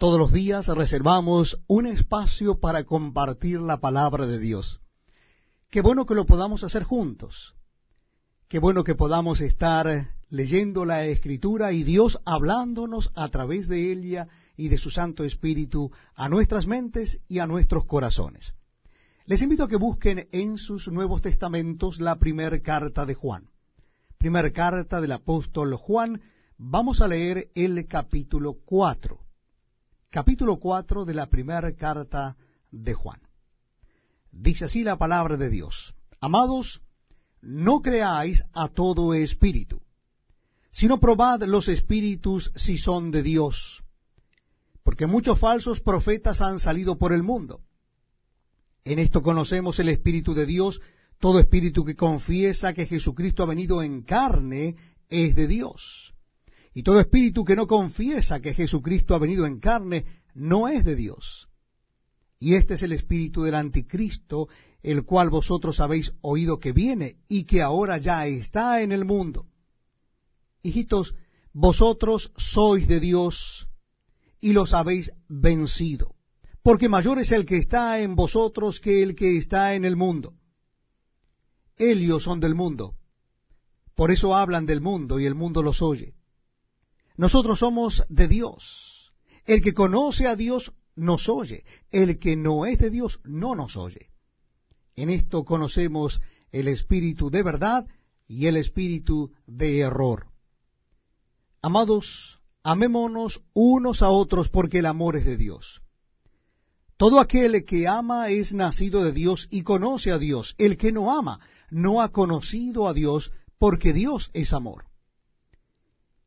Todos los días reservamos un espacio para compartir la palabra de Dios. Qué bueno que lo podamos hacer juntos. Qué bueno que podamos estar leyendo la Escritura y Dios hablándonos a través de ella y de su Santo Espíritu a nuestras mentes y a nuestros corazones. Les invito a que busquen en sus Nuevos Testamentos la primera carta de Juan. Primera carta del apóstol Juan, vamos a leer el capítulo 4. Capítulo 4 de la primera carta de Juan. Dice así la palabra de Dios. Amados, no creáis a todo espíritu, sino probad los espíritus si son de Dios, porque muchos falsos profetas han salido por el mundo. En esto conocemos el Espíritu de Dios. Todo espíritu que confiesa que Jesucristo ha venido en carne es de Dios. Y todo espíritu que no confiesa que Jesucristo ha venido en carne no es de Dios. Y este es el espíritu del anticristo, el cual vosotros habéis oído que viene y que ahora ya está en el mundo. Hijitos, vosotros sois de Dios y los habéis vencido porque mayor es el que está en vosotros que el que está en el mundo. Ellos son del mundo, por eso hablan del mundo y el mundo los oye. Nosotros somos de Dios. El que conoce a Dios nos oye, el que no es de Dios no nos oye. En esto conocemos el espíritu de verdad y el espíritu de error. Amados, amémonos unos a otros porque el amor es de Dios. Todo aquel que ama es nacido de Dios y conoce a Dios. El que no ama no ha conocido a Dios porque Dios es amor.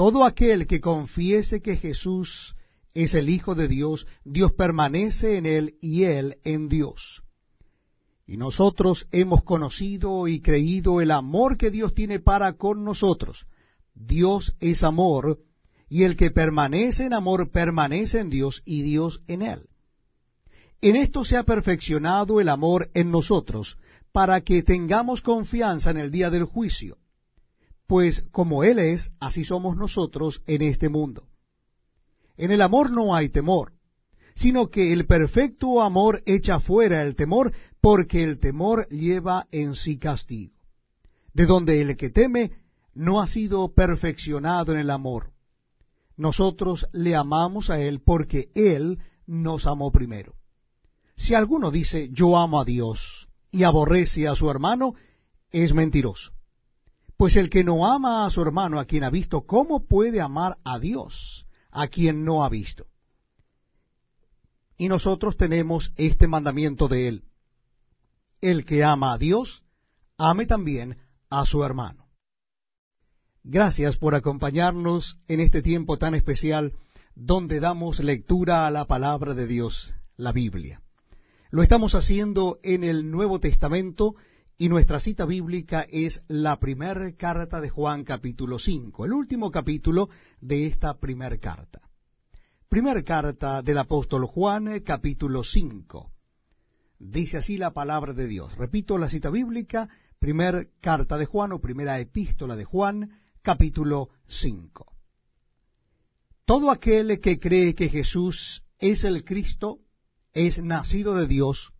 Todo aquel que confiese que Jesús es el Hijo de Dios, Dios permanece en él y él en Dios. Y nosotros hemos conocido y creído el amor que Dios tiene para con nosotros. Dios es amor, y el que permanece en amor permanece en Dios y Dios en él. En esto se ha perfeccionado el amor en nosotros, para que tengamos confianza en el día del juicio. Pues como Él es, así somos nosotros en este mundo. En el amor no hay temor, sino que el perfecto amor echa fuera el temor, porque el temor lleva en sí castigo. De donde el que teme no ha sido perfeccionado en el amor. Nosotros le amamos a Él porque Él nos amó primero. Si alguno dice yo amo a Dios y aborrece a su hermano, es mentiroso. Pues el que no ama a su hermano a quien ha visto, ¿cómo puede amar a Dios a quien no ha visto? Y nosotros tenemos este mandamiento de él. El que ama a Dios, ame también a su hermano. Gracias por acompañarnos en este tiempo tan especial donde damos lectura a la palabra de Dios, la Biblia. Lo estamos haciendo en el Nuevo Testamento y nuestra cita bíblica es la primera carta de Juan capítulo 5, el último capítulo de esta primera carta. Primera carta del apóstol Juan capítulo 5. Dice así la palabra de Dios. Repito la cita bíblica, primera carta de Juan o primera epístola de Juan capítulo 5. Todo aquel que cree que Jesús es el Cristo, es nacido de Dios,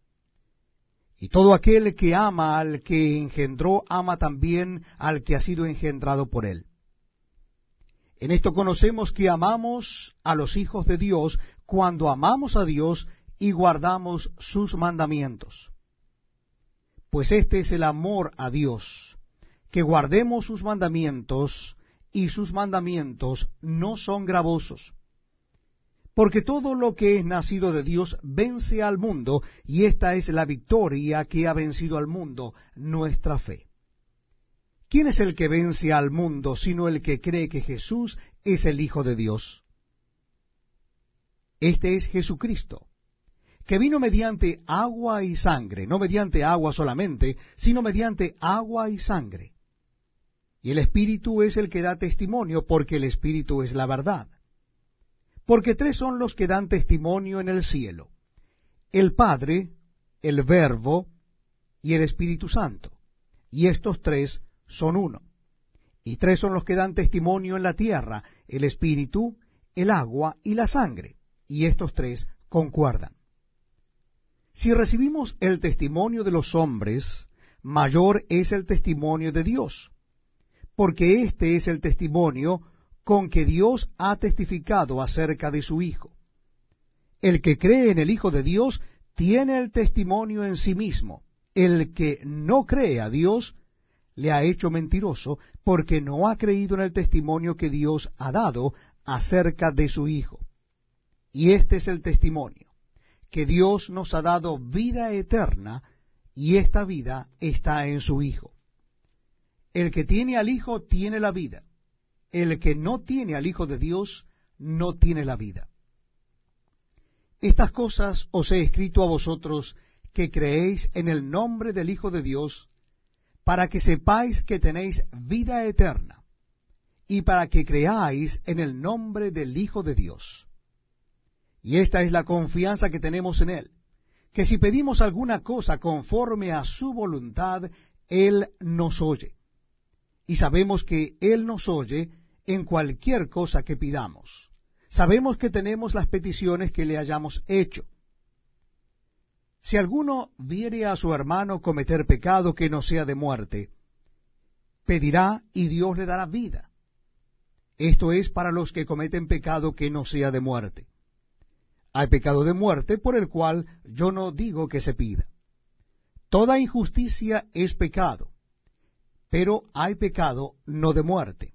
y todo aquel que ama al que engendró, ama también al que ha sido engendrado por él. En esto conocemos que amamos a los hijos de Dios cuando amamos a Dios y guardamos sus mandamientos. Pues este es el amor a Dios, que guardemos sus mandamientos, y sus mandamientos no son gravosos. Porque todo lo que es nacido de Dios vence al mundo, y esta es la victoria que ha vencido al mundo, nuestra fe. ¿Quién es el que vence al mundo sino el que cree que Jesús es el Hijo de Dios? Este es Jesucristo, que vino mediante agua y sangre, no mediante agua solamente, sino mediante agua y sangre. Y el Espíritu es el que da testimonio, porque el Espíritu es la verdad. Porque tres son los que dan testimonio en el cielo, el Padre, el Verbo y el Espíritu Santo. Y estos tres son uno. Y tres son los que dan testimonio en la tierra, el espíritu, el agua y la sangre. Y estos tres concuerdan. Si recibimos el testimonio de los hombres, mayor es el testimonio de Dios, porque este es el testimonio con que Dios ha testificado acerca de su Hijo. El que cree en el Hijo de Dios tiene el testimonio en sí mismo. El que no cree a Dios le ha hecho mentiroso porque no ha creído en el testimonio que Dios ha dado acerca de su Hijo. Y este es el testimonio, que Dios nos ha dado vida eterna y esta vida está en su Hijo. El que tiene al Hijo tiene la vida. El que no tiene al Hijo de Dios no tiene la vida. Estas cosas os he escrito a vosotros que creéis en el nombre del Hijo de Dios, para que sepáis que tenéis vida eterna, y para que creáis en el nombre del Hijo de Dios. Y esta es la confianza que tenemos en Él, que si pedimos alguna cosa conforme a su voluntad, Él nos oye. Y sabemos que Él nos oye en cualquier cosa que pidamos. Sabemos que tenemos las peticiones que le hayamos hecho. Si alguno viere a su hermano cometer pecado que no sea de muerte, pedirá y Dios le dará vida. Esto es para los que cometen pecado que no sea de muerte. Hay pecado de muerte por el cual yo no digo que se pida. Toda injusticia es pecado, pero hay pecado no de muerte.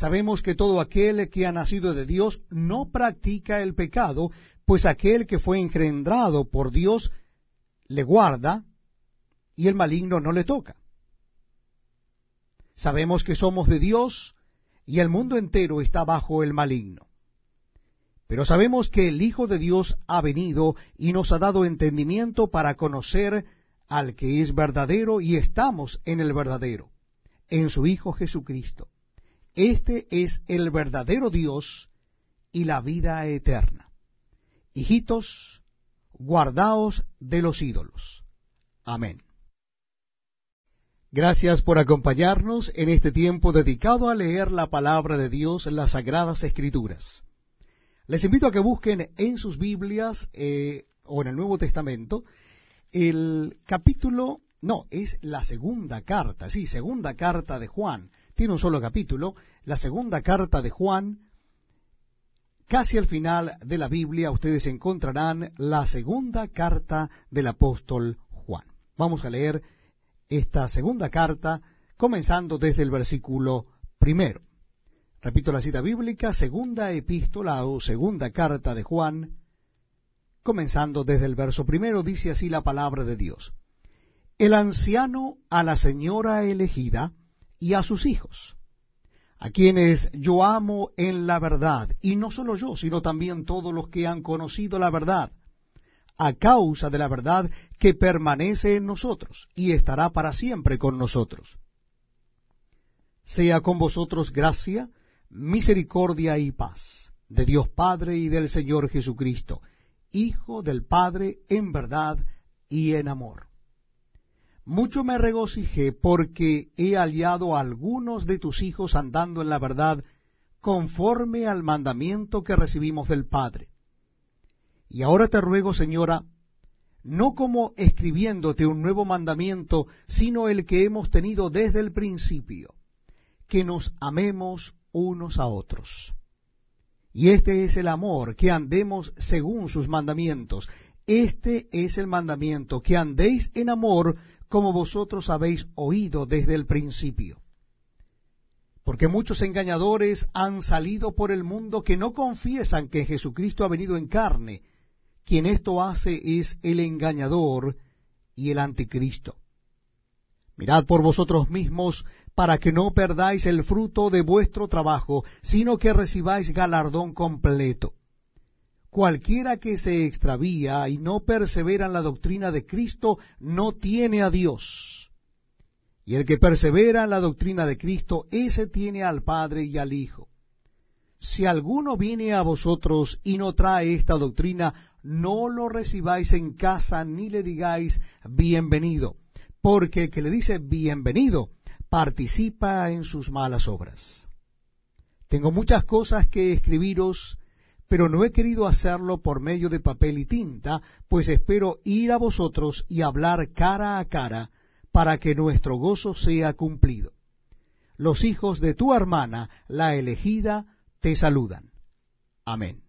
Sabemos que todo aquel que ha nacido de Dios no practica el pecado, pues aquel que fue engendrado por Dios le guarda y el maligno no le toca. Sabemos que somos de Dios y el mundo entero está bajo el maligno. Pero sabemos que el Hijo de Dios ha venido y nos ha dado entendimiento para conocer al que es verdadero y estamos en el verdadero, en su Hijo Jesucristo. Este es el verdadero Dios y la vida eterna. Hijitos, guardaos de los ídolos. Amén. Gracias por acompañarnos en este tiempo dedicado a leer la palabra de Dios en las Sagradas Escrituras. Les invito a que busquen en sus Biblias eh, o en el Nuevo Testamento el capítulo, no, es la segunda carta, sí, segunda carta de Juan. Tiene un solo capítulo, la segunda carta de Juan, Casi al final de la Biblia ustedes encontrarán la segunda carta del apóstol Juan. Vamos a leer esta segunda carta comenzando desde el versículo primero. Repito la cita bíblica, segunda epístola o segunda carta de Juan, comenzando desde el verso primero, dice así la palabra de Dios. El anciano a la señora elegida y a sus hijos a quienes yo amo en la verdad, y no solo yo, sino también todos los que han conocido la verdad, a causa de la verdad que permanece en nosotros y estará para siempre con nosotros. Sea con vosotros gracia, misericordia y paz de Dios Padre y del Señor Jesucristo, Hijo del Padre en verdad y en amor mucho me regocijé porque he hallado a algunos de tus hijos andando en la verdad conforme al mandamiento que recibimos del Padre. Y ahora te ruego, Señora, no como escribiéndote un nuevo mandamiento, sino el que hemos tenido desde el principio, que nos amemos unos a otros. Y este es el amor, que andemos según sus mandamientos. Este es el mandamiento, que andéis en amor como vosotros habéis oído desde el principio. Porque muchos engañadores han salido por el mundo que no confiesan que Jesucristo ha venido en carne. Quien esto hace es el engañador y el anticristo. Mirad por vosotros mismos para que no perdáis el fruto de vuestro trabajo, sino que recibáis galardón completo. Cualquiera que se extravía y no persevera en la doctrina de Cristo no tiene a Dios. Y el que persevera en la doctrina de Cristo, ese tiene al Padre y al Hijo. Si alguno viene a vosotros y no trae esta doctrina, no lo recibáis en casa ni le digáis bienvenido, porque el que le dice bienvenido participa en sus malas obras. Tengo muchas cosas que escribiros, pero no he querido hacerlo por medio de papel y tinta, pues espero ir a vosotros y hablar cara a cara, para que nuestro gozo sea cumplido. Los hijos de tu hermana, la elegida, te saludan. Amén.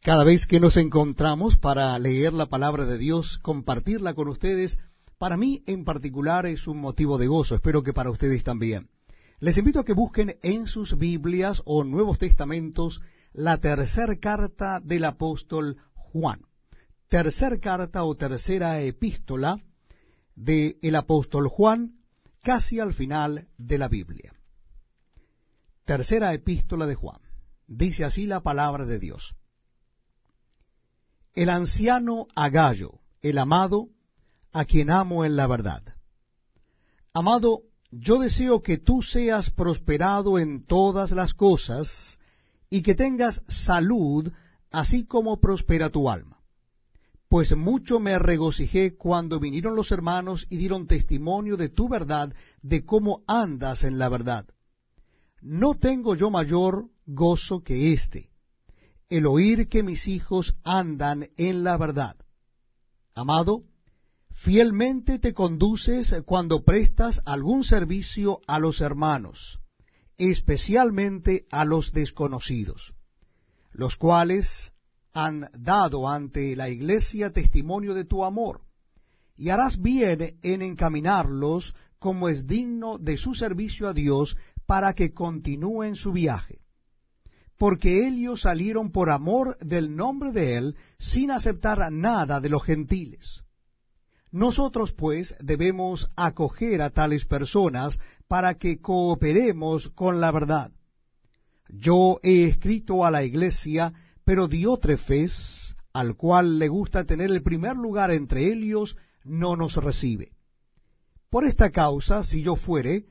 Cada vez que nos encontramos para leer la palabra de Dios, compartirla con ustedes, para mí en particular es un motivo de gozo, espero que para ustedes también. Les invito a que busquen en sus Biblias o Nuevos Testamentos la tercera carta del apóstol Juan. Tercer carta o tercera epístola del apóstol Juan, casi al final de la Biblia. Tercera epístola de Juan. Dice así la palabra de Dios. El anciano Agallo, el amado, a quien amo en la verdad. Amado, yo deseo que tú seas prosperado en todas las cosas y que tengas salud, así como prospera tu alma. Pues mucho me regocijé cuando vinieron los hermanos y dieron testimonio de tu verdad, de cómo andas en la verdad. No tengo yo mayor gozo que éste, el oír que mis hijos andan en la verdad. Amado, Fielmente te conduces cuando prestas algún servicio a los hermanos, especialmente a los desconocidos, los cuales han dado ante la iglesia testimonio de tu amor, y harás bien en encaminarlos como es digno de su servicio a Dios para que continúen su viaje. Porque ellos salieron por amor del nombre de Él sin aceptar nada de los gentiles nosotros, pues, debemos acoger a tales personas para que cooperemos con la verdad. Yo he escrito a la iglesia, pero Diótrefes, al cual le gusta tener el primer lugar entre ellos, no nos recibe. Por esta causa, si yo fuere,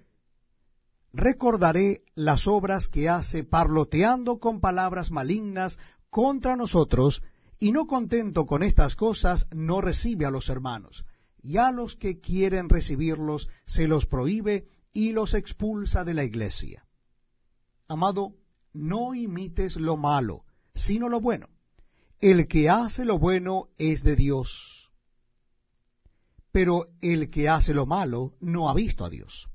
recordaré las obras que hace parloteando con palabras malignas contra nosotros, y no contento con estas cosas, no recibe a los hermanos y a los que quieren recibirlos se los prohíbe y los expulsa de la iglesia. Amado, no imites lo malo, sino lo bueno. El que hace lo bueno es de Dios, pero el que hace lo malo no ha visto a Dios.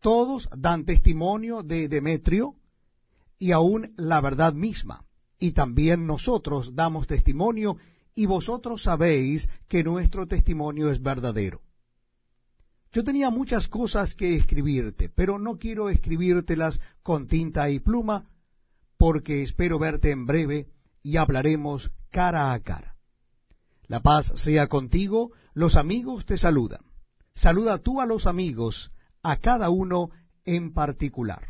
Todos dan testimonio de Demetrio y aún la verdad misma, y también nosotros damos testimonio y vosotros sabéis que nuestro testimonio es verdadero. Yo tenía muchas cosas que escribirte, pero no quiero escribírtelas con tinta y pluma, porque espero verte en breve y hablaremos cara a cara. La paz sea contigo, los amigos te saludan. Saluda tú a los amigos, a cada uno en particular.